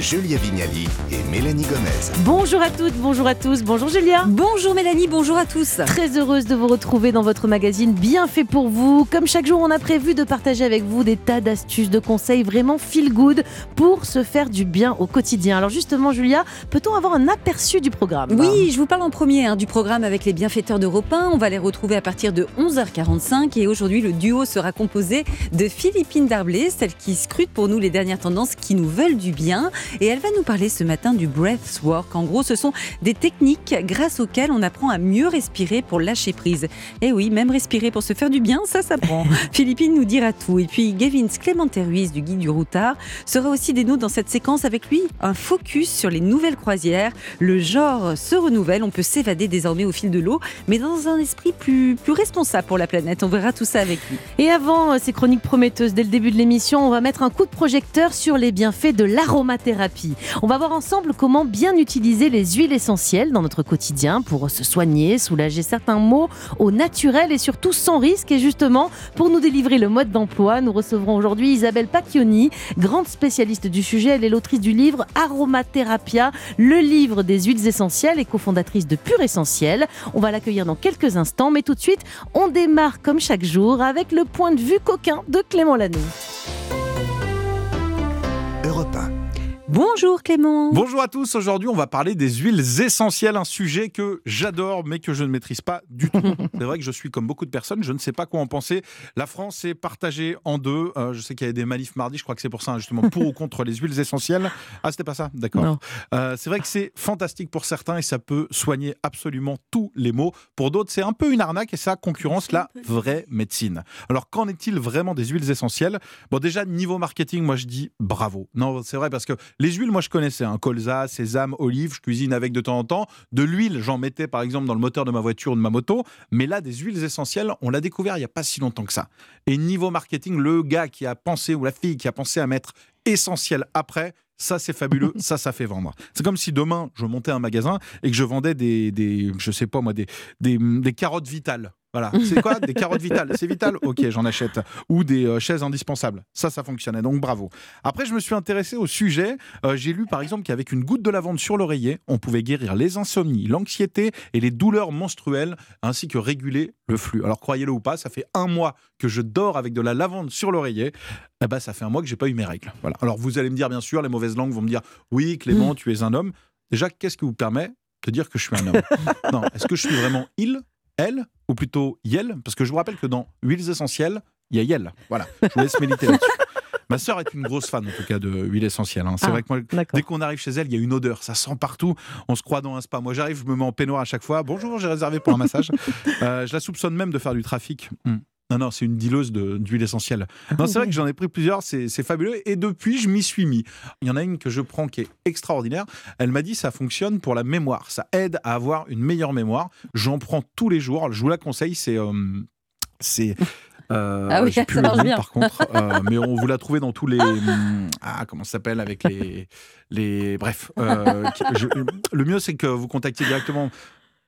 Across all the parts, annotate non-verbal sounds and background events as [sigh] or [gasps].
Julia Vignali et Mélanie Gomez. Bonjour à toutes, bonjour à tous, bonjour Julia. Bonjour Mélanie, bonjour à tous. Très heureuse de vous retrouver dans votre magazine Bien fait pour vous. Comme chaque jour, on a prévu de partager avec vous des tas d'astuces, de conseils vraiment feel good pour se faire du bien au quotidien. Alors justement, Julia, peut-on avoir un aperçu du programme? Oui, je vous parle en premier hein, du programme avec les bienfaiteurs d'Europe 1. On va les retrouver à partir de 11h45 et aujourd'hui le duo sera composé de Philippine Darblay, celle qui scrute pour nous les dernières tendances qui nous veulent du bien et elle va nous parler ce matin du breathwork. En gros, ce sont des techniques grâce auxquelles on apprend à mieux respirer pour lâcher prise. Et oui, même respirer pour se faire du bien, ça s'apprend. [laughs] Philippine nous dira tout. Et puis Gavin Clémenté Ruiz du Guide du Routard sera aussi des nôtres dans cette séquence avec lui un focus sur les nouvelles croisières. Le genre se renouvelle, on peut s'évader désormais au fil de l'eau, mais dans un esprit plus, plus responsable pour la planète. On verra tout ça avec lui. Et avant euh, ces chroniques prometteuses dès le début de l'émission, on va mettre un coup de projecteur sur les bienfaits de l'aromathérapie. On va voir ensemble comment bien utiliser les huiles essentielles dans notre quotidien pour se soigner, soulager certains maux au naturel et surtout sans risque. Et justement, pour nous délivrer le mode d'emploi, nous recevrons aujourd'hui Isabelle Pacchioni, grande spécialiste du sujet. Elle est l'autrice du livre Aromatherapia, le livre des huiles essentielles et cofondatrice de Pure Essentiel. On va l'accueillir dans quelques instants, mais tout de suite, on démarre comme chaque jour avec le point de vue coquin de Clément Lanoux. Europe 1, Bonjour Clément. Bonjour à tous, aujourd'hui on va parler des huiles essentielles, un sujet que j'adore mais que je ne maîtrise pas du tout. [laughs] C'est vrai que je suis comme beaucoup de personnes, je ne sais pas quoi en penser. La France est partagée en deux, Euh, je sais qu'il y a des manifs mardi, je crois que c'est pour ça justement, pour [laughs] ou contre les huiles essentielles. Ah c'était pas ça. D'accord. Euh, c'est vrai que c'est fantastique pour certains et ça peut soigner absolument tous les maux. Pour d'autres c'est un peu une arnaque et ça concurrence la vraie médecine. Alors qu'en est-il vraiment des huiles essentielles? Bon déjà niveau marketing, moi je dis bravo. Non c'est vrai parce que les huiles, moi je connaissais, un colza, sésame, olive, je cuisine avec de temps en temps. De l'huile, j'en mettais par exemple dans le moteur de ma voiture ou de ma moto. Mais là, des huiles essentielles, on l'a découvert il n'y a pas si longtemps que ça. Et niveau marketing, le gars qui a pensé ou la fille qui a pensé à mettre essentiel après, ça c'est fabuleux, [laughs] ça ça fait vendre. C'est comme si demain je montais un magasin et que je vendais des, des je sais pas moi, des, des, des carottes vitales. Voilà, c'est quoi Des carottes vitales? C'est vital? Ok, j'en achète. Ou des euh, chaises indispensables. Ça, ça fonctionnait. Donc bravo. Après, je me suis intéressé au sujet. Euh, J'ai lu par exemple qu'avec une goutte de lavande sur l'oreiller, on pouvait guérir les insomnies, l'anxiété et les douleurs menstruelles, ainsi que réguler le flux. Alors croyez-le ou pas, ça fait un mois que je dors avec de la lavande sur l'oreiller. Eh ben, ça fait un mois que j'ai pas eu mes règles. Voilà. Alors vous allez me dire, bien sûr, les mauvaises langues vont me dire, oui, Clément, tu es un homme. Déjà, qu'est-ce qui vous permet de dire que je suis un homme? Non, est-ce que je suis vraiment il, elle, ou plutôt yel Parce que je vous rappelle que dans huiles essentielles, il y a yel. Voilà, je vous laisse méditer là-dessus. [laughs] Ma sœur est une grosse fan, en tout cas, de huiles essentielles. hein. C'est Ah, vrai que moi, dès qu'on arrive chez elle, il y a une odeur. Ça sent partout. On se croit dans un spa. Moi, j'arrive, je me mets en peignoir à chaque fois. Bonjour, j'ai réservé pour un massage. [laughs] Euh, je la soupçonne même de faire du trafic. Hmm. Non, non, c'est une dileuse d'huile essentielle. Non, c'est vrai que j'en ai pris plusieurs, c'est fabuleux. Et depuis, je m'y suis mis. Il y en a une que je prends qui est extraordinaire. Elle m'a dit ça fonctionne pour la mémoire. Ça aide à avoir une meilleure mémoire. J'en prends tous les jours. Je vous la conseille. C'est. euh, c'est. euh, Ah oui, j'ai plus ça le marche nom, bien. Par contre, euh, mais on vous la trouvez dans tous les. hum, Ah, comment ça s'appelle avec les. les bref. euh, je- le mieux, c'est que vous contactiez directement.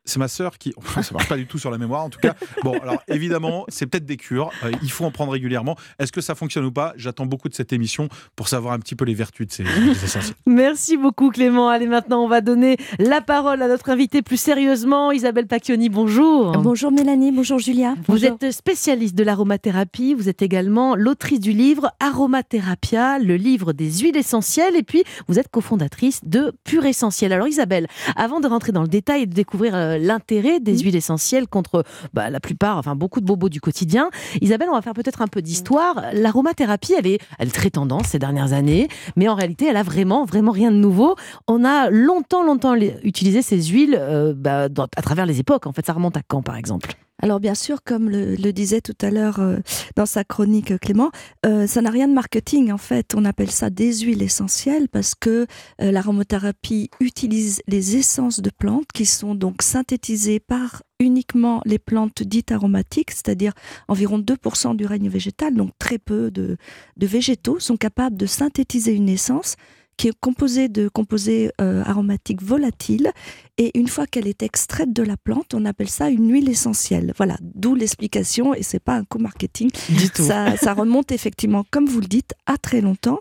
C'est ma sœur qui. Ça marche pas du tout sur la mémoire, en tout cas. Bon, alors évidemment, c'est peut-être des cures. euh, il faut en prendre régulièrement. Est-ce que ça fonctionne ou pas? J'attends beaucoup de cette émission pour savoir un petit peu les vertus de ces essentielles. Merci beaucoup Clément. Allez maintenant on va donner la parole à notre invitée plus sérieusement, Isabelle Pacchioni. Bonjour. Bonjour Mélanie, bonjour Julia. Vous êtes spécialiste de l'aromathérapie, vous êtes également l'autrice du livre Aromatherapia, le livre des huiles essentielles, et puis vous êtes cofondatrice de Pure Essentiel. Alors Isabelle, avant de rentrer dans le détail et de découvrir euh, l'intérêt des huiles essentielles contre bah, la plupart, enfin beaucoup de bobos du quotidien, Isabelle, on va faire peut-être un peu d'histoire. L'aromathérapie, elle est, elle est très tendance ces dernières années, mais en réalité, elle a vraiment, vraiment rien de nouveau. On a longtemps, longtemps utilisé ces huiles euh, bah, dans- à travers les époques. En fait, ça remonte à quand, par exemple? Alors bien sûr, comme le, disait tout à l'heure euh, dans sa chronique euh, Clément, euh, ça n'a rien de marketing en fait. On appelle ça des huiles essentielles parce que euh, l'aromathérapie utilise les essences de plantes qui sont donc synthétisées par uniquement les plantes dites aromatiques, c'est-à-dire environ 2% du règne végétal, donc très peu de végétaux sont capables de synthétiser une essence qui est composée de composés euh, aromatiques volatiles. Et une fois qu'elle est extraite de la plante, on appelle ça une huile essentielle. Voilà, d'où l'explication, et c'est pas un co-marketing. Du tout. Ça, ça [laughs] remonte effectivement, comme vous le dites, à très longtemps,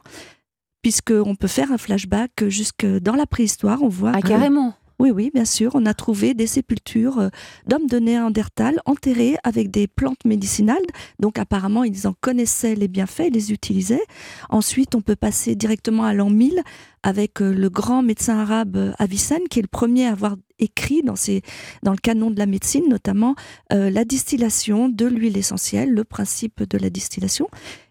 puisqu'on peut faire un flashback jusque dans la préhistoire. On voit Ah, carrément. Oui, oui, bien sûr. On a trouvé des sépultures euh, d'hommes de Néandertal enterrés avec des plantes médicinales. Donc apparemment, ils en connaissaient les bienfaits, ils les utilisaient. Ensuite, on peut passer directement à l'an 1000 avec euh, le grand médecin arabe euh, Avicenne, qui est le premier à avoir écrit dans, ses, dans le canon de la médecine, notamment euh, la distillation de l'huile essentielle, le principe de la distillation.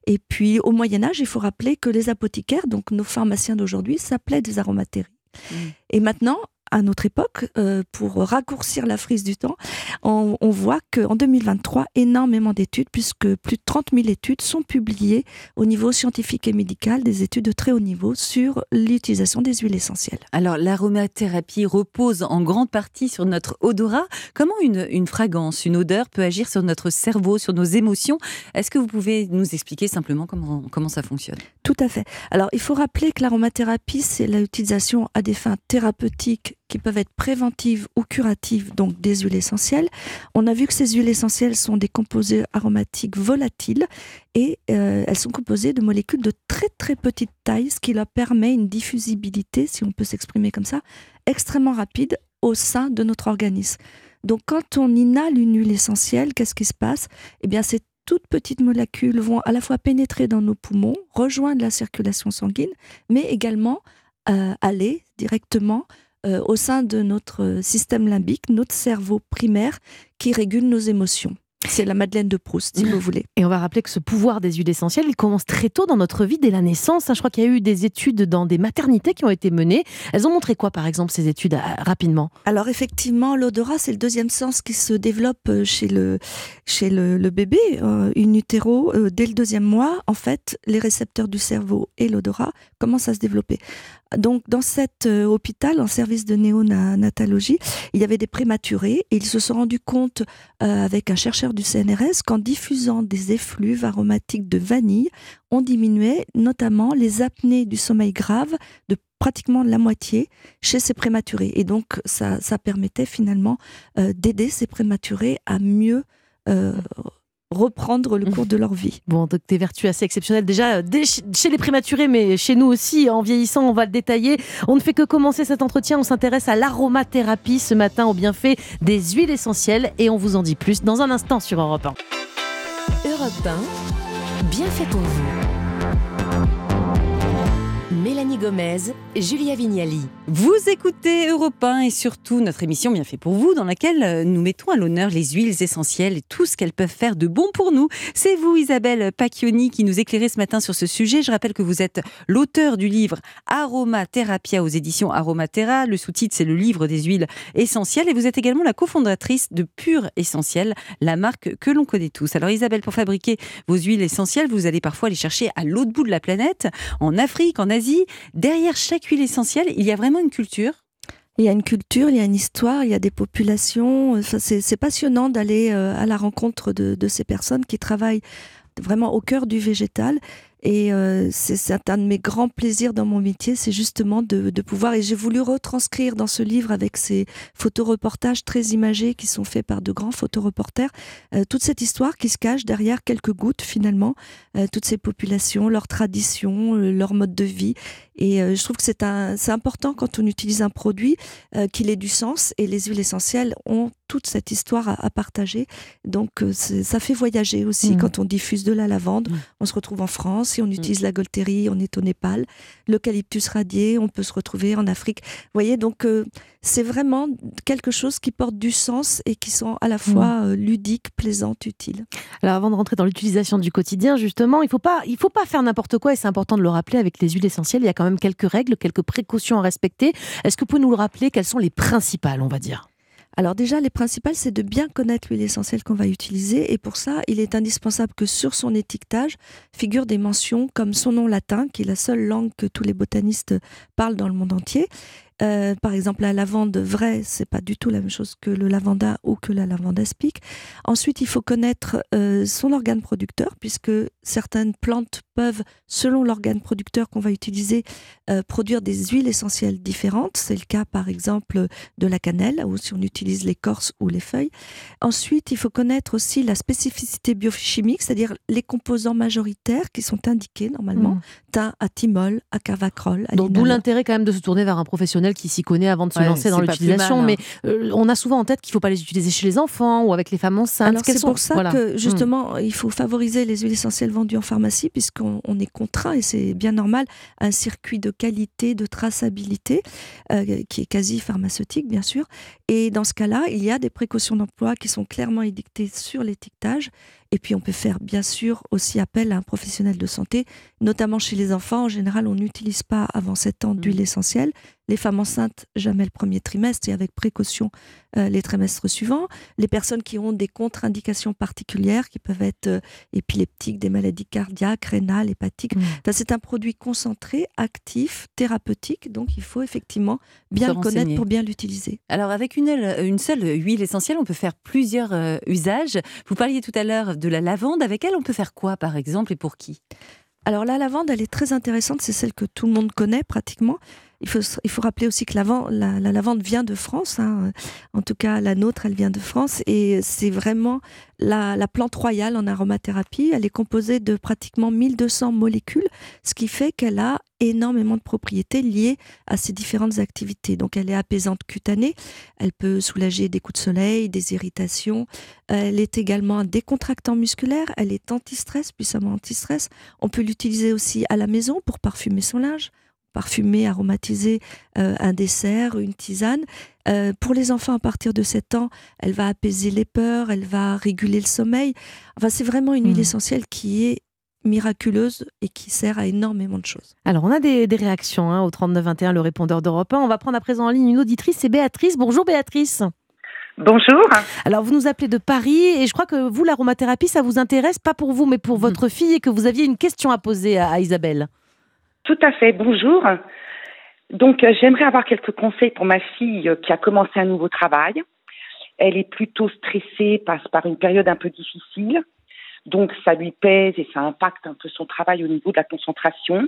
Et puis au Moyen Âge, il faut rappeler que les apothicaires, donc nos pharmaciens d'aujourd'hui, s'appelaient des aromathéries. Mm. Et maintenant, à notre époque, euh, pour raccourcir la frise du temps, on, on voit qu'en 2023, énormément d'études, puisque plus de 30 000 études sont publiées au niveau scientifique et médical, des études de très haut niveau sur l'utilisation des huiles essentielles. Alors, l'aromathérapie repose en grande partie sur notre odorat. Comment une, une fragrance, une odeur peut agir sur notre cerveau, sur nos émotions? Est-ce que vous pouvez nous expliquer simplement comment, comment ça fonctionne? Tout à fait. Alors, il faut rappeler que l'aromathérapie, c'est l'utilisation à des fins thérapeutiques qui peuvent être préventives ou curatives, donc des huiles essentielles. On a vu que ces huiles essentielles sont des composés aromatiques volatiles et euh, elles sont composées de molécules de très très petite taille, ce qui leur permet une diffusibilité, si on peut s'exprimer comme ça, extrêmement rapide au sein de notre organisme. Donc quand on inhale une huile essentielle, qu'est-ce qui se passe? Eh bien, ces toutes petites molécules vont à la fois pénétrer dans nos poumons, rejoindre la circulation sanguine, mais également euh, aller directement euh, au sein de notre euh, système limbique, notre cerveau primaire qui régule nos émotions. C'est la Madeleine de Proust, si vous [laughs] voulez. Et on va rappeler que ce pouvoir des huiles essentielles, il commence très tôt dans notre vie, dès la naissance. hein. Je crois qu'il y a eu des études dans des maternités qui ont été menées. Elles ont montré quoi, par exemple, ces études, ah, rapidement? Alors effectivement, l'odorat, c'est le deuxième sens qui se développe euh, chez le, chez le, le bébé, euh, in utero. Euh, dès le deuxième mois, en fait, les récepteurs du cerveau et l'odorat commencent à se développer. Donc dans cet euh, hôpital, en service de néonatologie, il y avait des prématurés et ils se sont rendus compte euh, avec un chercheur du CNRS qu'en diffusant des effluves aromatiques de vanille, on diminuait notamment les apnées du sommeil grave de pratiquement la moitié chez ces prématurés. Et donc, ça, ça permettait finalement euh, d'aider ces prématurés à mieux reprendre le cours de leur vie. Bon, donc des vertus assez exceptionnelles déjà euh, chez les prématurés, mais chez nous aussi, en vieillissant, on va le détailler. On ne fait que commencer cet entretien, on s'intéresse à l'aromathérapie ce matin, aux bienfaits des huiles essentielles, et on vous en dit plus dans un instant sur Europe 1. Europe 1, bien fait pour vous. Gomez, Julia Vignali. Vous écoutez Europe 1 et surtout notre émission Bien fait pour vous, dans laquelle euh, nous mettons à l'honneur les huiles essentielles et tout ce qu'elles peuvent faire de bon pour nous. C'est vous, Isabelle Pacchioni, qui nous éclairez ce matin sur ce sujet. Je rappelle que vous êtes l'auteur du livre Aromatherapia aux éditions Aromatera. Le sous-titre, c'est le livre des huiles essentielles. Et vous êtes également la cofondatrice de Pure Essentielle, la marque que l'on connaît tous. Alors, Isabelle, pour fabriquer vos huiles essentielles, vous allez parfois les chercher à l'autre bout de la planète, en Afrique, en Asie. Derrière chaque huile essentielle, il y a vraiment une culture. Il y a une culture, il y a une histoire, il y a des populations. C'est passionnant d'aller euh, à la rencontre de, ces personnes qui travaillent vraiment au cœur du végétal. Et euh, c'est un de mes grands plaisirs dans mon métier, c'est justement de, pouvoir, et j'ai voulu retranscrire dans ce livre avec ces photoreportages très imagés qui sont faits par de grands photoreporters, euh, toute cette histoire qui se cache derrière quelques gouttes finalement, toutes ces populations, leurs traditions, leur mode de vie. Et euh, je trouve que c'est important quand on utilise un produit euh, qu'il ait du sens, et les huiles essentielles ont toute cette histoire à, à partager. Donc euh, ça fait voyager aussi Mhm. quand on diffuse de la lavande. Mhm. On se retrouve en France, si on utilise la Golterie, on est au Népal. L'eucalyptus radié, on peut se retrouver en Afrique. Vous voyez, donc c'est vraiment quelque chose qui porte du sens et qui sont à la fois ludiques, plaisantes, utiles. Alors avant de rentrer dans l'utilisation du quotidien, justement, il faut pas, il faut pas faire n'importe quoi et c'est important de le rappeler avec les huiles essentielles. Il y a quand même quelques règles, quelques précautions à respecter. Est-ce que vous pouvez nous le rappeler Quelles sont les principales, on va dire? Alors déjà, les principales, c'est de bien connaître l'huile essentielle qu'on va utiliser. Et pour ça, il est indispensable que sur son étiquetage figurent des mentions comme son nom latin, qui est la seule langue que tous les botanistes parlent dans le monde entier. Euh, par exemple, la lavande vraie, c'est pas du tout la même chose que le lavanda ou que la lavande aspic. Ensuite, il faut connaître euh, son organe producteur, puisque certaines plantes peuvent, selon l'organe producteur qu'on va utiliser, euh, produire des huiles essentielles différentes. C'est le cas, par exemple, de la cannelle, ou si on utilise l'écorce ou les feuilles. Ensuite, il faut connaître aussi la spécificité biochimique, c'est-à-dire les composants majoritaires qui sont indiqués normalement, Mhm. thym, athymol, acavacrol, Donc, d'où l'intérêt quand même de se tourner vers un professionnel qui s'y connaît avant de se Ouais, lancer dans l'utilisation. mal, Mais euh, on a souvent en tête qu'il ne faut pas les utiliser chez les enfants ou avec les femmes enceintes. C'est pour ça voilà. que justement il faut favoriser les huiles essentielles vendues en pharmacie puisqu'on on est contraint et c'est bien normal à un circuit de qualité, de traçabilité euh, qui est quasi pharmaceutique bien sûr. Et dans ce cas-là, il y a des précautions d'emploi qui sont clairement édictées sur l'étiquetage. Et puis on peut faire bien sûr aussi appel à un professionnel de santé, notamment chez les enfants. En général, on n'utilise pas avant 7 ans d'huile essentielle. Les femmes enceintes, jamais le premier trimestre et avec précaution euh, les trimestres suivants les personnes qui ont des contre-indications particulières, qui peuvent être euh, épileptiques, des maladies cardiaques, rénales, hépatiques. Mm. Enfin, c'est un produit concentré, actif, thérapeutique, donc il faut effectivement bien le connaître pour bien l'utiliser. Alors avec une, aile- une seule huile essentielle, on peut faire plusieurs euh, usages. Vous parliez tout à l'heure de la lavande. Avec elle, on peut faire quoi par exemple et pour qui? Alors la lavande, elle est très intéressante, c'est celle que tout le monde connaît pratiquement. Il faut, rappeler aussi que la, la lavande vient de France, hein. en tout cas la nôtre, elle vient de France, et c'est vraiment la, la plante royale en aromathérapie. Elle est composée de pratiquement 1200 molécules, ce qui fait qu'elle a énormément de propriétés liées à ses différentes activités. Donc elle est apaisante cutanée, elle peut soulager des coups de soleil, des irritations, elle est également un décontractant musculaire, elle est anti-stress, puissamment anti-stress. On peut l'utiliser aussi à la maison pour parfumer son linge, parfumer, aromatiser euh, un dessert, une tisane. Euh, pour les enfants à partir de 7 ans, elle va apaiser les peurs, elle va réguler le sommeil. Enfin, c'est vraiment une huile Mhm. essentielle qui est miraculeuse et qui sert à énormément de choses. Alors, on a des, des réactions hein, au 3921, le répondeur d'Europe 1. On va prendre à présent en ligne une auditrice, c'est Béatrice. Bonjour Béatrice. Bonjour. Alors, vous nous appelez de Paris et je crois que vous, l'aromathérapie, ça vous intéresse, pas pour vous, mais pour votre fille et que vous aviez une question à poser à, à Isabelle. Tout à fait. Bonjour. Donc, euh, j'aimerais avoir quelques conseils pour ma fille euh, qui a commencé un nouveau travail. Elle est plutôt stressée, passe par une période un peu difficile. Donc, ça lui pèse et ça impacte un peu son travail au niveau de la concentration.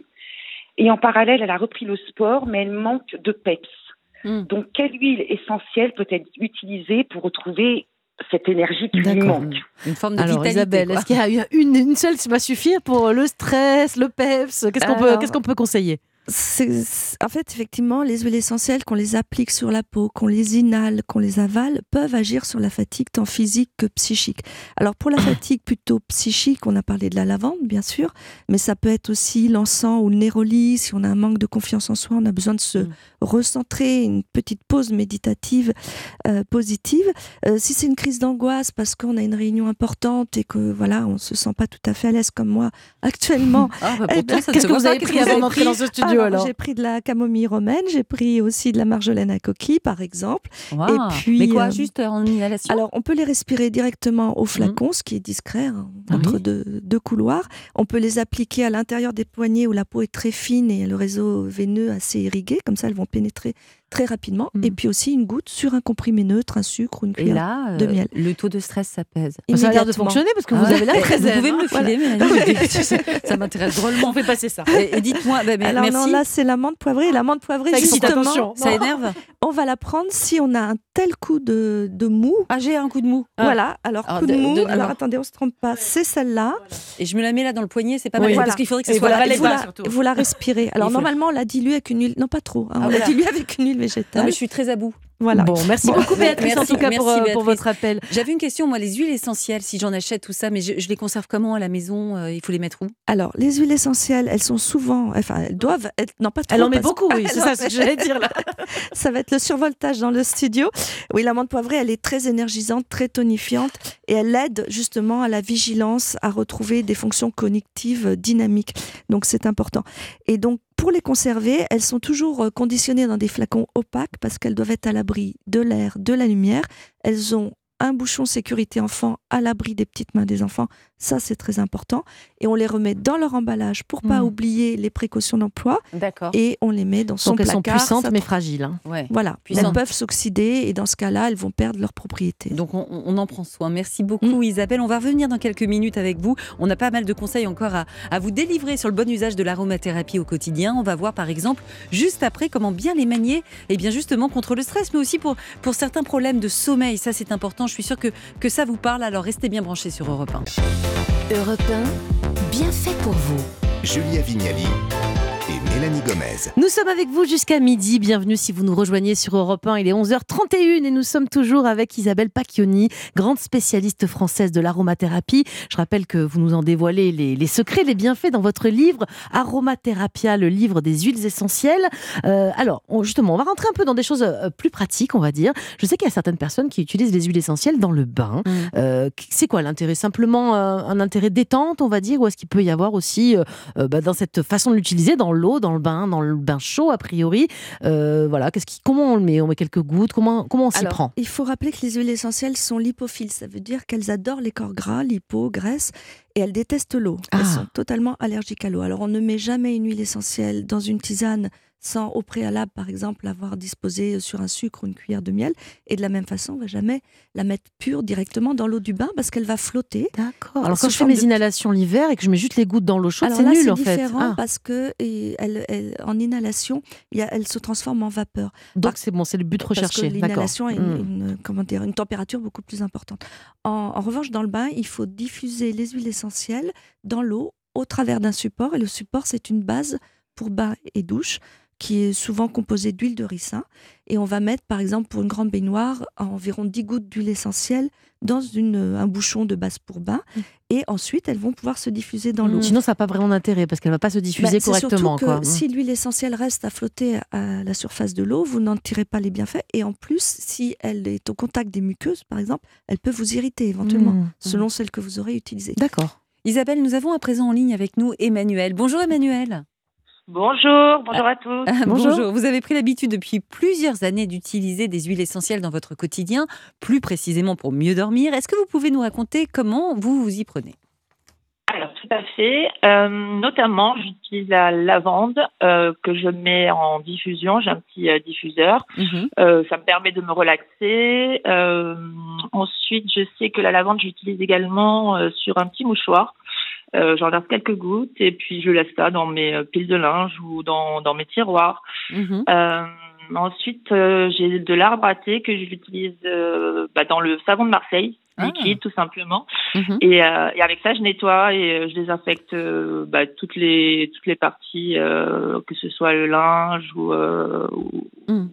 Et en parallèle, elle a repris le sport, mais elle manque de peps. Mm. Donc, quelle huile essentielle peut être utilisée pour retrouver cette énergie qui lui manque. Une forme de Alors, vitalité. Isabelle, est-ce qu'il y a une, une seule qui va suffire pour le stress, le peps? Qu'est-ce qu'on peut, conseiller? En fait, effectivement, les huiles essentielles, qu'on les applique sur la peau, qu'on les inhale, qu'on les avale, peuvent agir sur la fatigue tant physique que psychique. Alors, pour la fatigue plutôt psychique, on a parlé de la lavande, bien sûr, mais ça peut être aussi l'encens ou le néroli. Si on a un manque de confiance en soi, on a besoin de se Mm. recentrer, une petite pause méditative euh, positive. Euh, si c'est une crise d'angoisse parce qu'on a une réunion importante et que voilà, on se sent pas tout à fait à l'aise comme moi actuellement, Ah, bah, Eh pourtant, ben, ça se voit vous avez pris? avant d'entrer dans ce studio alors J'ai pris de la camomille romaine, j'ai pris aussi de la marjolaine à coquille, par exemple. Et puis, Mais quoi, euh, juste en inhalation Alors, on peut les respirer directement au Mhm. flacon, ce qui est discret, hein, Ah entre oui. deux, deux couloirs. On peut les appliquer à l'intérieur des poignets où la peau est très fine et le réseau veineux assez irrigué. Comme ça, elles vont pénétrer très rapidement. Mhm. Et puis aussi une goutte sur un comprimé neutre, un sucre ou une Et cuillère. là, euh, de miel. le taux de stress, ça pèse. Ça a l'air de fonctionner parce que Ah [laughs] vous ouais. avez l'air très Vous pouvez me le filer, Mélanie [laughs] Ça m'intéresse drôlement. On fait passer ça. Et, et dites-moi, bah, Alors merci. non, là, c'est l'amande poivrée. L'amande poivrée, Ça justement, attention. ça énerve on va la prendre si on a un tel coup de, de mou. Ah, j'ai un coup de mou. Voilà, alors Alors, coup de de- mou. alors attendez, on se trompe pas. C'est celle-là. Et je me la mets là dans le poignet, c'est pas Oui. mal. Voilà. Parce qu'il faudrait que ce Et soit voilà, vous, la, surtout. vous la respirez. Alors normalement, on la dilue avec une huile, non pas trop, hein, Ah, on voilà. la dilue avec une huile Non, végétale. mais je suis très à bout. Voilà. Bon, merci Bon, beaucoup Béatrice merci, en tout cas pour, merci, euh, pour votre appel. J'avais une question, moi, les huiles essentielles, si j'en achète tout ça, mais je, je les conserve comment à la maison euh, Il faut les mettre où? Alors, les huiles essentielles, elles sont souvent, enfin, elles doivent être, non pas trop. Elle en met beaucoup, oui, [laughs] c'est ça ce que j'allais dire là. [laughs] Ça va être le survoltage dans le studio. Oui, l'amande poivrée, elle est très énergisante, très tonifiante et elle aide justement à la vigilance, à retrouver des fonctions cognitives dynamiques. Donc, c'est important. Et donc, pour les conserver, elles sont toujours euh, conditionnées dans des flacons opaques parce qu'elles doivent être à l'abri de l'air, de la lumière. Elles ont un bouchon sécurité enfant à l'abri des petites mains des enfants. Ça, c'est très important. Et on les remet dans leur emballage pour pas Mm. oublier les précautions d'emploi. D'accord. Et on les met dans son Donc elles placard. sont puissantes ça mais fragiles. hein. Ouais. Voilà, Puissantes. elles peuvent s'oxyder et dans ce cas-là, elles vont perdre leur propriété. Donc on, on en prend soin. Merci beaucoup Isabelle. On va revenir dans quelques minutes avec vous. On a pas mal de conseils encore à, à vous délivrer sur le bon usage de l'aromathérapie au quotidien. On va voir par exemple juste après comment bien les manier et bien justement contre le stress mais aussi pour, pour certains problèmes de sommeil. Ça c'est important. Je suis sûre que, que ça vous parle. Alors restez bien branchés sur Europe 1. Europe 1, bien fait pour vous. Julia Vignali Mélanie Gomez. Nous sommes avec vous jusqu'à midi. Bienvenue si vous nous rejoignez sur Europe 1. Il est 11h31 et nous sommes toujours avec Isabelle Pacchioni, grande spécialiste française de l'aromathérapie. Je rappelle que vous nous en dévoilez les, les secrets, les bienfaits dans votre livre Aromatherapia, le livre des huiles essentielles. Euh, alors, on- justement, on va rentrer un peu dans des choses euh, plus pratiques, on va dire. Je sais qu'il y a certaines personnes qui utilisent les huiles essentielles dans le bain. Mm. Euh, c'est quoi l'intérêt? Simplement euh, un intérêt détente, on va dire, ou est-ce qu'il peut y avoir aussi, bah, dans cette façon de l'utiliser, dans l'eau, dans le bain, dans le bain chaud, a priori euh, Voilà, qu'est-ce qui, comment on le met? On met quelques gouttes? Comment, comment on s'y prend? Il faut rappeler que les huiles essentielles sont lipophiles. Ça veut dire qu'elles adorent les corps gras, lipo, graisse, et elles détestent l'eau. Ah. Elles sont totalement allergiques à l'eau. Alors, on ne met jamais une huile essentielle dans une tisane sans au préalable, par exemple, l'avoir disposée sur un sucre ou une cuillère de miel. Et de la même façon, on ne va jamais la mettre pure directement dans l'eau du bain parce qu'elle va flotter. D'accord. Alors, quand je fais mes de- inhalations l'hiver et que je mets juste les gouttes dans l'eau chaude, c'est nul c'est en fait. différent Ah, parce que et elle, elle- en inhalation, elle se transforme en vapeur. donc, c'est bon, c'est le but recherché. l'inhalation a une, Hmm. une- comment dire, une température beaucoup plus importante. En, en revanche, dans le bain, il faut diffuser les huiles essentielles dans l'eau au travers d'un support. Et le support, c'est une base pour bain et douche qui est souvent composée d'huile de ricin. Et on va mettre, par exemple, pour une grande baignoire, environ 10 gouttes d'huile essentielle dans une, un bouchon de base pour bain. Mm. Et ensuite, elles vont pouvoir se diffuser dans l'eau. Sinon, ça n'a pas vraiment d'intérêt parce qu'elle va pas se Bah, diffuser c'est correctement. surtout que quoi. Hmm. si l'huile essentielle reste à flotter à la surface de l'eau, vous n'en tirez pas les bienfaits. Et en plus, si elle est au contact des muqueuses, par exemple, elle peut vous irriter éventuellement, selon celle que vous aurez utilisée. D'accord. Isabelle, nous avons à présent en ligne avec nous Emmanuel. Bonjour Emmanuel. Bonjour, bonjour à tous. Ah, [laughs] Bonjour. Vous avez pris l'habitude depuis plusieurs années d'utiliser des huiles essentielles dans votre quotidien, plus précisément pour mieux dormir. Est-ce que vous pouvez nous raconter comment vous vous y prenez? Alors, tout à fait. Euh, notamment, j'utilise la lavande euh, que je mets en diffusion. J'ai un petit euh, diffuseur. Mhm. Euh, ça me permet de me relaxer. Euh, ensuite, je sais que la lavande, j'utilise également euh, sur un petit mouchoir. Euh, J'en verse quelques gouttes et puis je laisse ça dans mes euh, piles de linge ou dans, dans mes tiroirs. Mhm. Euh, ensuite, euh, j'ai de l'arbre à thé que j'utilise euh, bah, dans le savon de Marseille, Ah. liquide tout simplement. Mhm. Et, euh, et avec ça, je nettoie et euh, je désinfecte euh, bah, toutes les toutes les parties, euh, que ce soit le linge ou, euh, ou,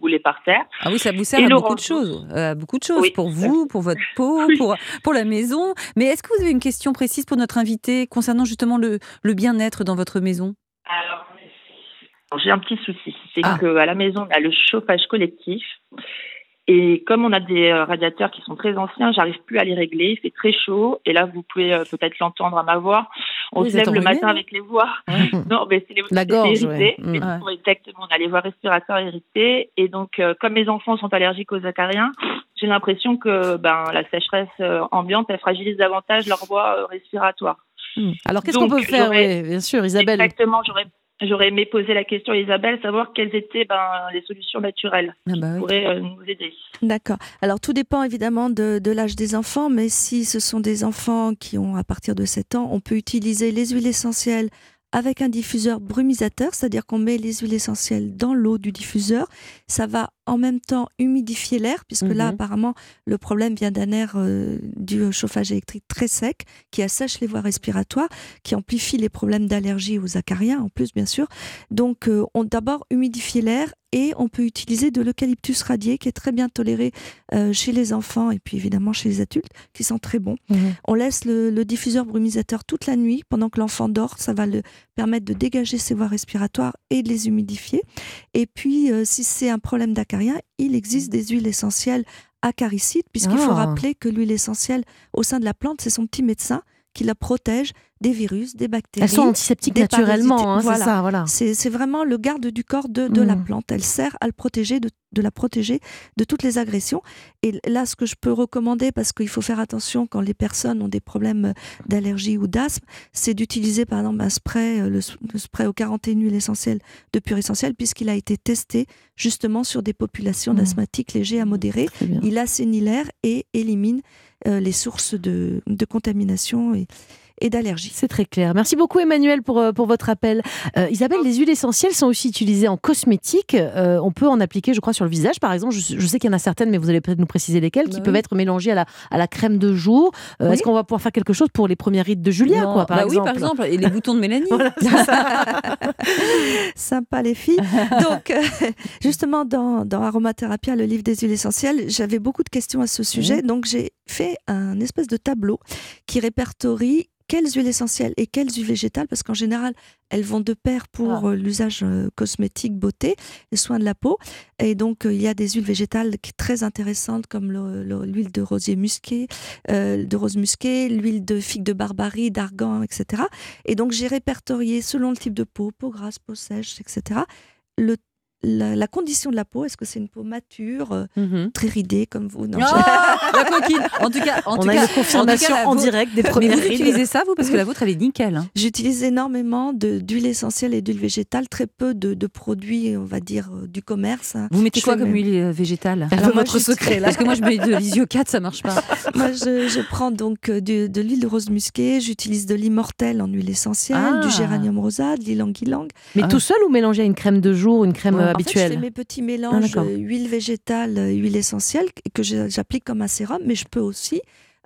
ou les parterres. Ah oui, ça vous sert Et à beaucoup de choses. beaucoup de choses Oui. pour vous, pour votre peau, [laughs] Oui. pour, pour la maison. Mais est-ce que vous avez une question précise pour notre invité concernant justement le, le bien-être dans votre maison? Alors, j'ai un petit souci, c'est Ah. que à la maison, on a le chauffage collectif. Et comme on a des euh, radiateurs qui sont très anciens, j'arrive plus à les régler. Il fait très chaud. Et là, vous pouvez euh, peut-être l'entendre à ma voix. On Vous se lève le matin avec les voix. [laughs] Non, mais c'est les La gorge, irrité. ouais. Mais Mm. exactement, on a les voies respiratoires irritées. Et donc, euh, comme mes enfants sont allergiques aux acariens, j'ai l'impression que ben, la sécheresse euh, ambiante, elle fragilise davantage leur voie respiratoire. Alors, qu'est-ce qu'on peut faire? Oui, bien sûr, Isabelle. Exactement, j'aurais j'aurais aimé poser la question à Isabelle, savoir quelles étaient ben, les solutions naturelles Ah qui bah oui. pourraient euh, nous aider. D'accord. Alors tout dépend évidemment de, de l'âge des enfants, mais si ce sont des enfants qui ont à partir de 7 ans, on peut utiliser les huiles essentielles avec un diffuseur brumisateur, c'est-à-dire qu'on met les huiles essentielles dans l'eau du diffuseur. Ça va en même temps humidifier l'air, puisque là Mhm. apparemment le problème vient d'un air euh, du au chauffage électrique très sec, qui assèche les voies respiratoires, qui amplifie les problèmes d'allergie aux acariens en plus bien sûr. Donc euh, on d'abord humidifier l'air et on peut utiliser de l'eucalyptus radié qui est très bien toléré euh, chez les enfants et puis évidemment chez les adultes qui sent très bon. Mhm. On laisse le, le diffuseur brumisateur toute la nuit pendant que l'enfant dort. Ça va le permettre de dégager ses voies respiratoires et de les humidifier. Et puis, si c'est un problème il existe des huiles essentielles acaricides, puisqu'il faut Ah. rappeler que l'huile essentielle au sein de la plante, c'est son petit médecin qui la protège des virus, des bactéries. Elles sont antiseptiques naturellement, hein, c'est Voilà. ça, voilà. C'est c'est vraiment le garde du corps de, de la Mm. plante. Elle sert à le protéger de, de la protéger de toutes les agressions. Et là, ce que je peux recommander, parce qu'il faut faire attention quand les personnes ont des problèmes d'allergie ou d'asthme, c'est d'utiliser par exemple un spray, euh, le, le spray aux 41 huiles essentielles de Pure Essentiel, puisqu'il a été testé justement sur des populations Mm. d'asthmatiques légers à modérés. Très bien. Il assainit l'air et élimine euh, les sources de, de contamination et, et d'allergie. C'est très clair. Merci beaucoup Emmanuel pour, euh, pour votre appel. Euh, Isabelle, les huiles essentielles sont aussi utilisées en cosmétique. Euh, on peut en appliquer, je crois, sur le visage par exemple. Je, je sais qu'il y en a certaines, mais vous allez peut-être nous préciser lesquelles, qui Bah peuvent être mélangées à la, à la crème de jour. Euh, Oui. Est-ce qu'on va pouvoir faire quelque chose pour les premières rides de Julia, Non, quoi, par bah exemple oui, par exemple, et les boutons de Mélanie. [laughs] Voilà, c'est ça. [laughs] Sympa les filles. Donc, [laughs] justement, dans, dans Aromathérapia, le livre des huiles essentielles, j'avais beaucoup de questions à ce sujet. Donc, j'ai fait un espèce de tableau qui répertorie quelles huiles essentielles et quelles huiles végétales, parce qu'en général, elles vont de pair pour Ah. euh, l'usage euh, cosmétique, beauté, les soins de la peau. Et donc, euh, il y a des huiles végétales qui- très intéressantes, comme le- le- l'huile de rosier musqué, euh, de rose musquée, l'huile de figue de barbarie, d'argan, etc. Et donc, j'ai répertorié selon le type de peau, peau grasse, peau sèche, etc. Le, la, la condition de la peau, est-ce que c'est une peau mature, euh, Mhm. très ridée comme vous? Non, Ah, la coquine. En tout cas, en On tout a cas, une confirmation en, cas, direct des Mais premières vous rides. utilisez ça, vous, parce que la vôtre, elle est nickel. hein. J'utilise énormément d'huile essentielle et d'huile végétale, très peu de, de produits, on va dire, euh, du commerce. hein. Vous mettez Je quoi comme même- huile euh, végétale? Alors votre secret là. Parce que moi, je mets de l'isiocate, ça marche pas. [laughs] Moi, je, je prends donc de l'huile de rose musquée, j'utilise de l'immortel en huile essentielle, Ah. du géranium rosa, de l'ilang-ilang. Mais Ah. tout seul ou mélangé à une crème de jour, une crème Ouais. En fait, je fais mes petits Ah, mélanges euh, huile végétale, euh, huile essentielle que j'applique comme un sérum, mais je peux aussi,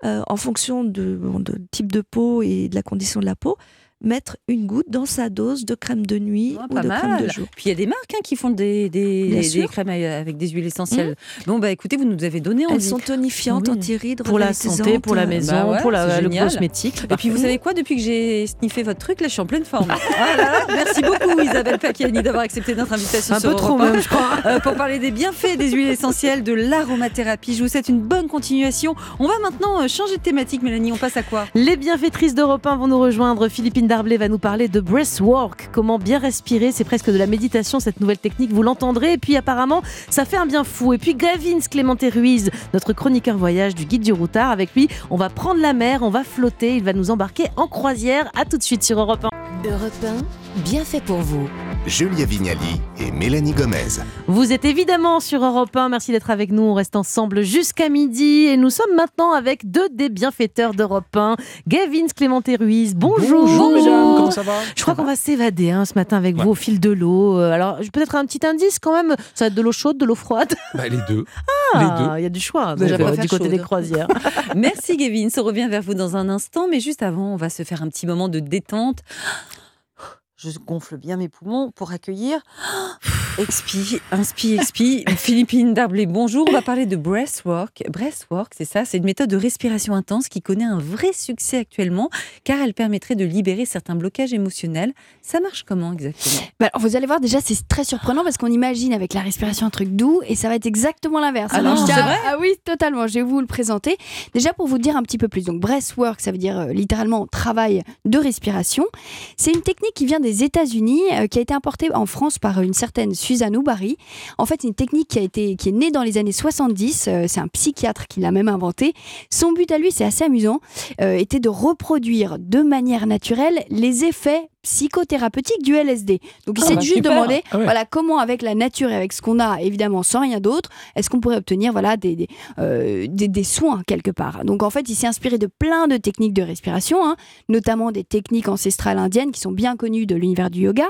euh, en fonction de, bon, de type de peau et de la condition de la peau, mettre une goutte dans sa dose de crème de nuit Ah, ou pas de crème de mal. jour. Puis il y a des marques hein, qui font des. Mmh. crèmes avec des huiles essentielles. Bon, bah écoutez, vous nous avez donné Elles sont tonifiantes, Oui. anti-rides, Pour la santé, pour la maison, Bah ouais, pour la, le cosmétique. Et puis vous savez quoi, depuis que j'ai sniffé votre truc, là je suis en pleine forme. Ah [laughs] là là, merci beaucoup Isabelle Pacchiani d'avoir accepté notre invitation un sur peu trop Europe même, je crois. Euh, pour parler des bienfaits des huiles essentielles, de l'aromathérapie. Je vous souhaite une bonne continuation. On va maintenant euh, changer de thématique, Mélanie. On passe à quoi? Les bienfaitrices d'Europe 1 vont nous rejoindre. Philippine Darblay va nous parler de breathwork. Comment bien respirer. C'est presque de la méditation, cette nouvelle technique. Vous l'entendrez. Et puis, apparemment, ça fait un bien fou. Et puis, Gavin Clémenté Ruiz, notre chroniqueur voyage du guide du routard. Avec lui, on va prendre la mer, on va flotter. Il va nous embarquer en croisière. À tout de suite sur Europe 1. Europe 1, bien fait pour vous. Julia Vignali et Mélanie Gomez. Vous êtes évidemment sur Europe 1. Merci d'être avec nous. On reste ensemble jusqu'à midi. Et nous sommes maintenant avec deux des bienfaiteurs d'Europe 1. Gavin Clémenté Ruiz. Bonjour. Bonjour mesdames, comment ça va Je crois qu'on va s'évader hein, ce matin avec Ouais. vous au fil de l'eau. Euh, Alors, peut-être un petit indice quand même. Ça va être de l'eau chaude, de l'eau froide. [laughs] Bah, Les deux. Ah, il y a du choix euh, préfère du côté chaude. des croisières. [laughs] Merci Gavin. On revient vers vous dans un instant. Mais juste avant, on va se faire un petit moment de détente. Je gonfle bien mes poumons pour accueillir. [gasps] Expi, inspi, expi. Philippine Darblay, bonjour. On va parler de breathwork. Breathwork, c'est ça, c'est une méthode de respiration intense qui connaît un vrai succès actuellement car elle permettrait de libérer certains blocages émotionnels. Ça marche comment exactement? Bah, alors, vous allez voir, déjà, c'est très surprenant parce qu'on imagine avec la respiration un truc doux et ça va être exactement l'inverse. Ah Ah oui, totalement. Je vais vous le présenter. Déjà, pour vous dire un petit peu plus. Donc, breathwork, ça veut dire euh, littéralement travail de respiration. C'est une technique qui vient des États-Unis, euh, qui a été importée en France par une certaine Suzanne Oubari. En fait, c'est une technique qui, a été, qui est née dans les années 70. euh, c'est un psychiatre qui l'a même inventée. Son but à lui, c'est assez amusant, euh, était de reproduire de manière naturelle les effets psychothérapeutiques du LSD. Donc il Ah, s'est bah, juste super. demandé Ah ouais. voilà comment avec la nature et avec ce qu'on a évidemment sans rien d'autre est-ce qu'on pourrait obtenir voilà des des, euh, des- des soins quelque part. Donc en fait il s'est inspiré de plein de techniques de respiration hein, notamment des techniques ancestrales indiennes qui sont bien connues de l'univers du yoga.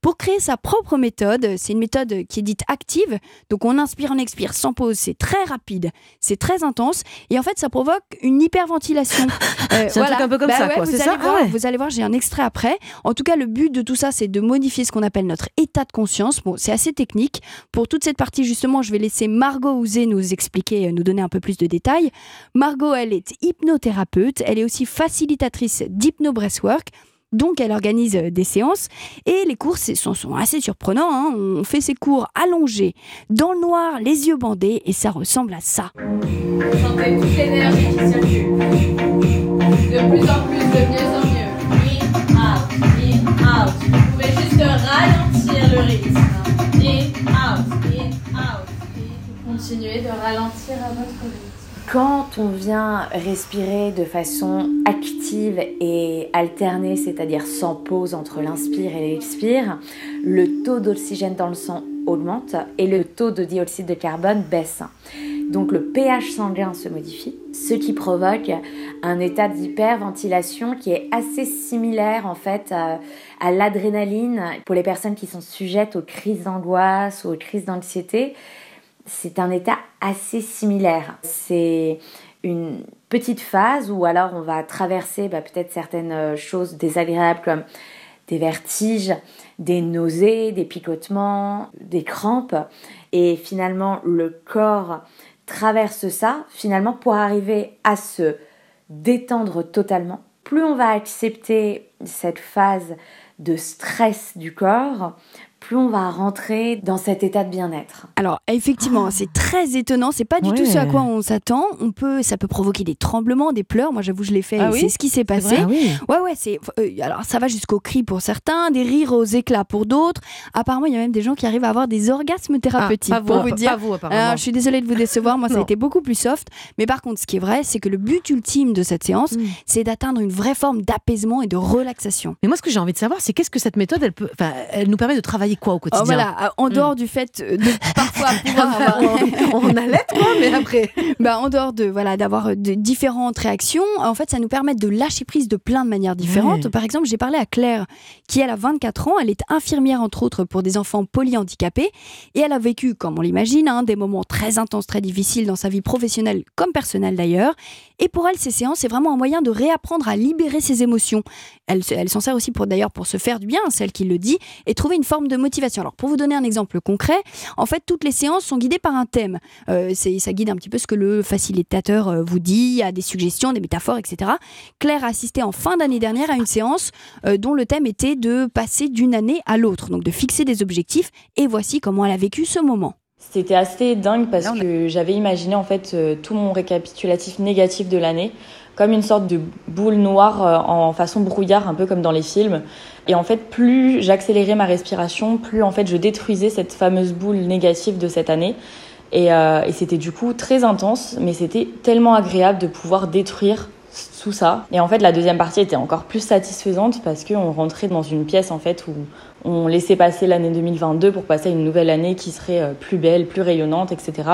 Pour créer sa propre méthode c'est une méthode qui est dite active. Donc on inspire on expire sans pause. C'est très rapide c'est très intense. Et en fait ça provoque une hyperventilation. [laughs] Euh, C'est un truc un peu comme Bah ça, ouais, quoi, vous allez ça? Ah voir, ouais. vous allez voir j'ai un extrait après. En tout cas, le but de tout ça, c'est de modifier ce qu'on appelle notre état de conscience. Bon, c'est assez technique. Pour toute cette partie, justement, je vais laisser Margot Ouzé nous expliquer, euh, nous donner un peu plus de détails. Margot, elle est hypnothérapeute. Elle est aussi facilitatrice d'hypno-breathwork. Donc, elle organise euh, des séances et les cours sont, assez surprenants. hein. On fait ces cours allongés, dans le noir, les yeux bandés, et ça ressemble à ça. De plus en plus, de en. Ralentir le rythme. In, out, in, out. Continuez de ralentir votre rythme. Quand on vient respirer de façon active et alternée, c'est-à-dire sans pause entre l'inspire et l'expire, le taux d'oxygène dans le sang augmente et le taux de dioxyde de carbone baisse. Donc le pH sanguin se modifie, ce qui provoque un état d'hyperventilation qui est assez similaire en fait à, l'adrénaline pour les personnes qui sont sujettes aux crises d'angoisse ou aux crises d'anxiété. C'est un état assez similaire. C'est une petite phase où alors on va traverser bah, peut-être certaines choses désagréables comme des vertiges, des nausées, des picotements, des crampes. Et finalement, le corps traverse ça, finalement, pour arriver à se détendre totalement. Plus on va accepter cette phase de stress du corps, plus on va rentrer dans cet état de bien-être. Alors effectivement, c'est très étonnant. C'est pas du tout ce à quoi on s'attend. On peut, ça peut provoquer des tremblements, des pleurs. Moi, j'avoue, je l'ai fait. Ah oui c'est ce qui s'est passé. Ah oui. Ouais, ouais. C'est euh, alors ça va jusqu'aux cris pour certains, des rires aux éclats pour d'autres. Apparemment, il y a même des gens qui arrivent à avoir des orgasmes thérapeutiques. Ah, pas pour vous, vous dire. pas vous, apparemment. Alors, je suis désolée de vous décevoir. Moi, ça [laughs] a été beaucoup plus soft. Mais par contre, ce qui est vrai, c'est que le but ultime de cette séance, Mm. c'est d'atteindre une vraie forme d'apaisement et de relaxation. Mais moi, ce que j'ai envie de savoir, c'est qu'est-ce que cette méthode, elle, peut, enfin, elle nous permet de travailler quoi au Oh, quotidien voilà, euh, en dehors du fait de parfois [laughs] pouvoir avoir on, on allait quoi, mais après. bah, en dehors de voilà d'avoir euh, de différentes réactions, en fait, ça nous permet de lâcher prise de plein de manières différentes. Par exemple, j'ai parlé à Claire, qui elle a 24 ans, elle est infirmière entre autres pour des enfants polyhandicapés, et elle a vécu, comme on l'imagine, hein, des moments très intenses, très difficiles dans sa vie professionnelle comme personnelle d'ailleurs. Et pour elle, ces séances, c'est vraiment un moyen de réapprendre à libérer ses émotions. Elle, elle s'en sert aussi pour d'ailleurs pour se faire du bien, celle qui le dit, et trouver une forme de motivation. Alors pour vous donner un exemple concret, en fait, toutes les séances sont guidées par un thème. Euh, c'est- ça guide un petit peu ce que le facilitateur euh, vous dit, il y a des suggestions, des métaphores, etc. Claire a assisté en fin d'année dernière à une séance euh, dont le thème était de passer d'une année à l'autre, donc de fixer des objectifs, et voici comment elle a vécu ce moment. C'était assez dingue parce que j'avais imaginé en fait euh, tout mon récapitulatif négatif de l'année comme une sorte de boule noire euh, en façon brouillard, un peu comme dans les films. Et en fait, plus j'accélérais ma respiration, plus en fait je détruisais cette fameuse boule négative de cette année. Et, euh, c'était du coup très intense, mais c'était tellement agréable de pouvoir détruire tout ça. Et en fait, la deuxième partie était encore plus satisfaisante parce qu'on rentrait dans une pièce en fait où on laissait passer l'année 2022 pour passer à une nouvelle année qui serait euh, plus belle, plus rayonnante, etc.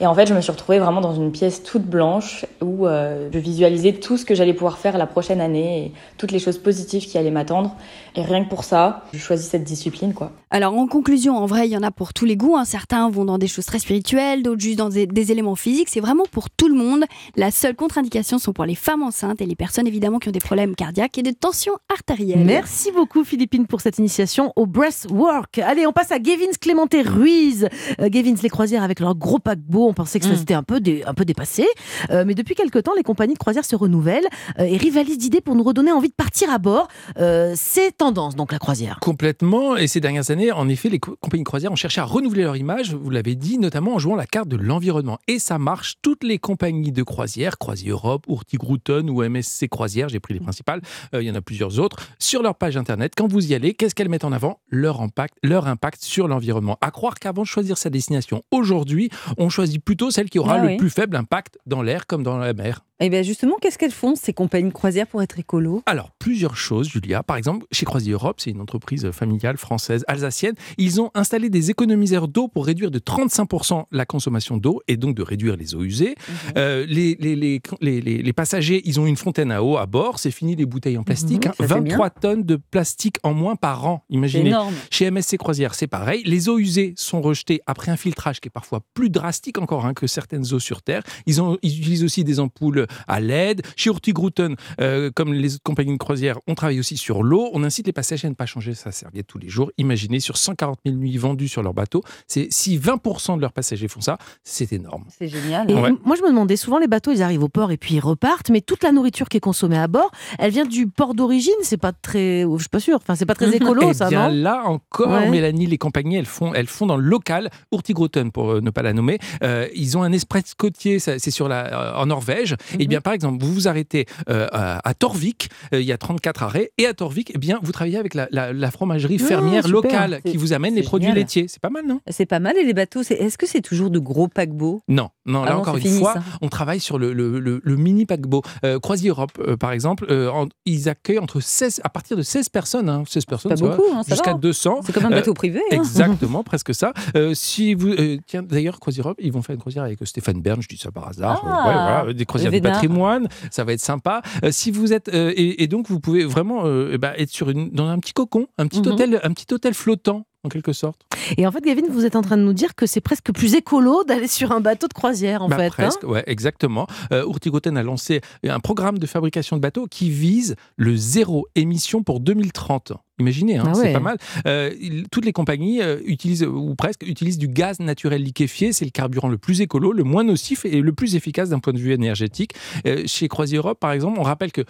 Et en fait, je me suis retrouvée vraiment dans une pièce toute blanche où euh, je visualisais tout ce que j'allais pouvoir faire la prochaine année et toutes les choses positives qui allaient m'attendre. Et rien que pour ça, je choisis cette discipline, quoi. Alors en conclusion, en vrai, il y en a pour tous les goûts. hein. Certains vont dans des choses très spirituelles, d'autres juste dans des, des éléments physiques. C'est vraiment pour tout le monde. La seule contre-indication sont pour les femmes enceintes et les personnes évidemment qui ont des problèmes cardiaques et de tension artérielle. Merci beaucoup Philippine pour cette initiation au breathwork. Allez, on passe à Gavins Clémenté Ruiz. Euh, Gavins les croisières avec leur gros paquebot, on pensait que ça Mm. s'était un peu dé- un peu dépassé, Euh, mais depuis quelque temps les compagnies de croisière se renouvellent euh, et rivalisent d'idées pour nous redonner envie de partir à bord. Euh, c'est tendance donc la croisière. Complètement. Et ces dernières années, en effet, les co- compagnies de croisière ont cherché à renouveler leur image, vous l'avez dit, notamment en jouant la carte de l'environnement. Et ça marche. Toutes les compagnies de croisière, Croisière Europe, Hurtigruten ou MSC Croisière, j'ai pris les principales, euh, il y en a plusieurs autres, sur leur page internet, quand vous y allez, qu'est-ce qu'elles mettent en avant? Leur impact, leur impact sur l'environnement. À croire qu'avant de choisir sa destination, aujourd'hui, on choisit plutôt celle qui aura Ah le plus faible impact dans l'air comme dans la mer. Et bien justement, qu'est-ce qu'elles font, ces compagnies de croisière, pour être écolo? Alors, plusieurs choses, Julia. Par exemple, chez Croisière Europe, c'est une entreprise familiale française alsacienne. Ils ont installé des économiseurs d'eau pour réduire de 35% la consommation d'eau et donc de réduire les eaux usées. Euh, les, les, les, les- les- les passagers, ils ont une fontaine à eau à bord. C'est fini les bouteilles en plastique. Mhm, hein. bien. 23 tonnes de plastique en moins par an. Imaginez. énorme. Chez MSC Croisière, c'est pareil. Les eaux usées sont rejetées après un filtrage qui est parfois plus drastique encore hein, que certaines eaux sur Terre. Ils, ont, ils utilisent aussi des ampoules à LED. Chez Hurtigruten, euh, comme les autres compagnies de croisière, on travaille aussi sur l'eau. On incite les passagers à ne pas changer sa serviette tous les jours. Imaginez, sur 140 000 nuits vendues sur leur bateau, c'est si 20% de leurs passagers font ça, c'est énorme. C'est génial. Et Ouais. m- moi, je me demandais, souvent les bateaux, ils arrivent au port et puis ils repartent, mais toute la nourriture qui est consommée à bord, elle vient du port d'origine. C'est pas très, je suis pas sûre. Enfin, c'est pas très [laughs] écolo, Eh ça, bien non? là encore, Ouais. Mélanie, les compagnies, elles font, elles font dans le local, Hurtigruten pour euh, ne pas la nommer. Euh, ils ont un espresso côtier, c'est sur la, euh, en Norvège, Eh bien, par exemple, vous vous arrêtez euh, à, à Torvik, euh, il y a 34 arrêts, et à Torvik, eh bien, vous travaillez avec la, la- la fromagerie fermière locale qui vous amène les produits laitiers. C'est pas mal, non? C'est pas mal. Et les bateaux, est-ce que c'est toujours de gros paquebots? Non, non, là Ah non, encore une fini, fois, ça. on travaille sur le, le- le- le mini paquebot. Euh, Europe, euh, par exemple, en- ils accueillent entre 16, à partir de 16 personnes, hein, 16 personnes, hein, jusqu'à va. 200. C'est comme un bateau privé. hein. Exactement, [laughs] presque ça. Si vous, tiens, d'ailleurs, Croisière Europe, ils vont faire une croisière avec Stéphane Bern, je dis ça par hasard. Ah, ouais, voilà, des croisières. Patrimoine, ça va être sympa. Euh, si vous êtes euh, et, et donc vous pouvez vraiment euh, eh ben, être sur une, dans un petit cocon, un petit Mhm. hôtel, un petit hôtel flottant en quelque sorte. Et en fait, Gavin, vous êtes en train de nous dire que c'est presque plus écolo d'aller sur un bateau de croisière, en Bah, fait. hein presque, ouais, exactement. Euh, Hurtigruten a lancé un programme de fabrication de bateaux qui vise le zéro émission pour 2030. Imaginez, hein, Ah c'est pas mal. Euh, il- toutes les compagnies euh, utilisent, ou presque, utilisent du gaz naturel liquéfié. C'est le carburant le plus écolo, le moins nocif et le plus efficace d'un point de vue énergétique. Euh, chez Croisière Europe, par exemple, on rappelle que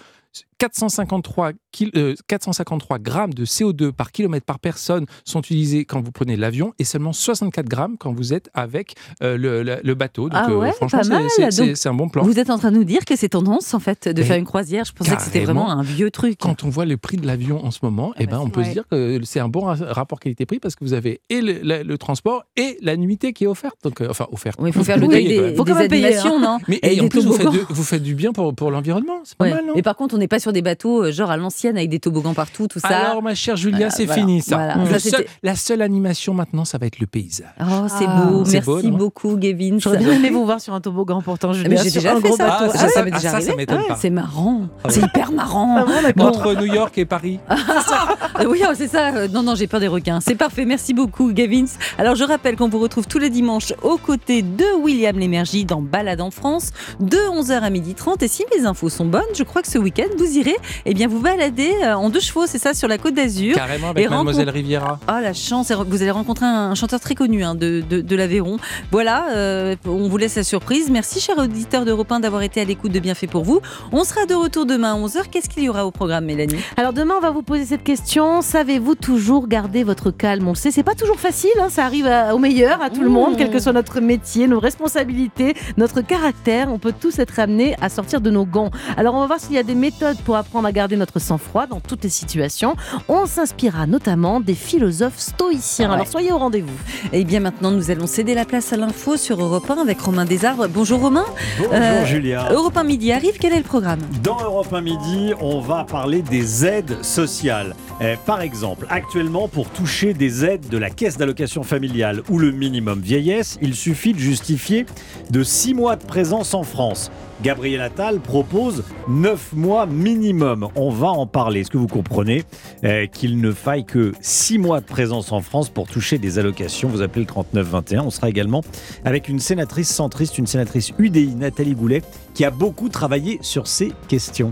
453, kil- euh, 453 grammes de CO2 par kilomètre par personne sont utilisés quand vous prenez l'avion et seulement 64 grammes quand vous êtes avec euh, le, le- le bateau. Donc, Ah euh, ouais, franchement, pas c'est- un bon plan. Vous êtes en train de nous dire que c'est tendance, en fait, de Mais faire une croisière. Je pensais que c'était vraiment un vieux truc. Quand on voit le prix de l'avion en ce moment, eh ben, on peut se dire que c'est un bon ra- rapport qualité-prix parce que vous avez et le, transport et la nuitée qui est offerte. Donc, euh, enfin, offerte. Il faut faire [laughs] le deuil des, quoi. des animations, non? [laughs] Mais Et et en plus, vous faites, du, vous faites du bien pour, pour l'environnement. C'est pas Ouais. mal, non? Et par contre, on n'est pas sur des bateaux euh, genre à l'ancienne avec des toboggans partout, tout ça. Alors, ma chère Julia, Voilà, c'est voilà. fini ça. Voilà. Le Ça, seul- c'était- la seule animation maintenant, ça va être le paysage. Oh, c'est Ah. beau. Merci beau, beaucoup, Gavin. J'aurais bien aimé vous voir sur un toboggan, pourtant, je Ah, mais j'ai déjà fait ça. Ah, Ah, ça, m'est déjà arrivé. m'étonne pas. C'est marrant. C'est hyper marrant. Entre New York et Paris. [laughs] Oui, oh, c'est ça. Non, non, j'ai peur des requins. C'est parfait. Merci beaucoup, Gavins. Alors, je rappelle qu'on vous retrouve tous les dimanches aux côtés de William Lémergie dans Balade en France, de 11h à 12h30. Et si mes infos sont bonnes, je crois que ce week-end, vous irez eh bien, vous balader euh, en deux chevaux, c'est ça, sur la côte d'Azur. Carrément avec Et Mademoiselle rencontre- Riviera. Ah, la chance. Vous allez rencontrer un chanteur très connu hein, de, de, de l'Aveyron. Voilà, euh, on vous laisse la surprise. Merci, chers auditeurs d'Europe 1, d'avoir été à l'écoute de Bienfait pour vous. On sera de retour demain à 11h. Qu'est-ce qu'il y aura au programme, Mélanie? Alors demain, on va vous poser cette question. Savez-vous toujours garder votre calme? On le sait, c'est pas toujours facile. hein, ça arrive à- au meilleur, à tout le monde, quel que soit notre métier, nos responsabilités, notre caractère. On peut tous être amenés à sortir de nos gants. Alors on va voir s'il y a des méthodes pour apprendre à garder notre sang-froid dans toutes les situations. On s'inspirera notamment des philosophes stoïciens. Ouais. Alors soyez au rendez-vous. Et bien maintenant, nous allons céder la place à l'info sur Europe 1 avec Romain Desarbres. Bonjour Romain. Bonjour, Julia. Europe 1 Midi arrive. Quel est le programme? Dans Europe 1 Midi, on va parler des aides sociales. Eh, par exemple, actuellement, pour toucher des aides de la caisse d'allocation familiale ou le minimum vieillesse, il suffit de justifier de 6 mois de présence en France. Gabriel Attal propose 9 mois minimum. On va en parler. Est-ce que vous comprenez eh, qu'il ne faille que 6 mois de présence en France pour toucher des allocations? Vous appelez le 3921. On sera également avec une sénatrice centriste, une sénatrice UDI, Nathalie Goulet, qui a beaucoup travaillé sur ces questions.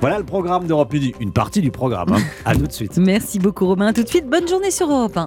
Voilà le programme d'Europe Midi. Une partie du programme. hein. À tout de suite. Merci beaucoup Romain. Tout de suite, bonne journée sur Europe 1.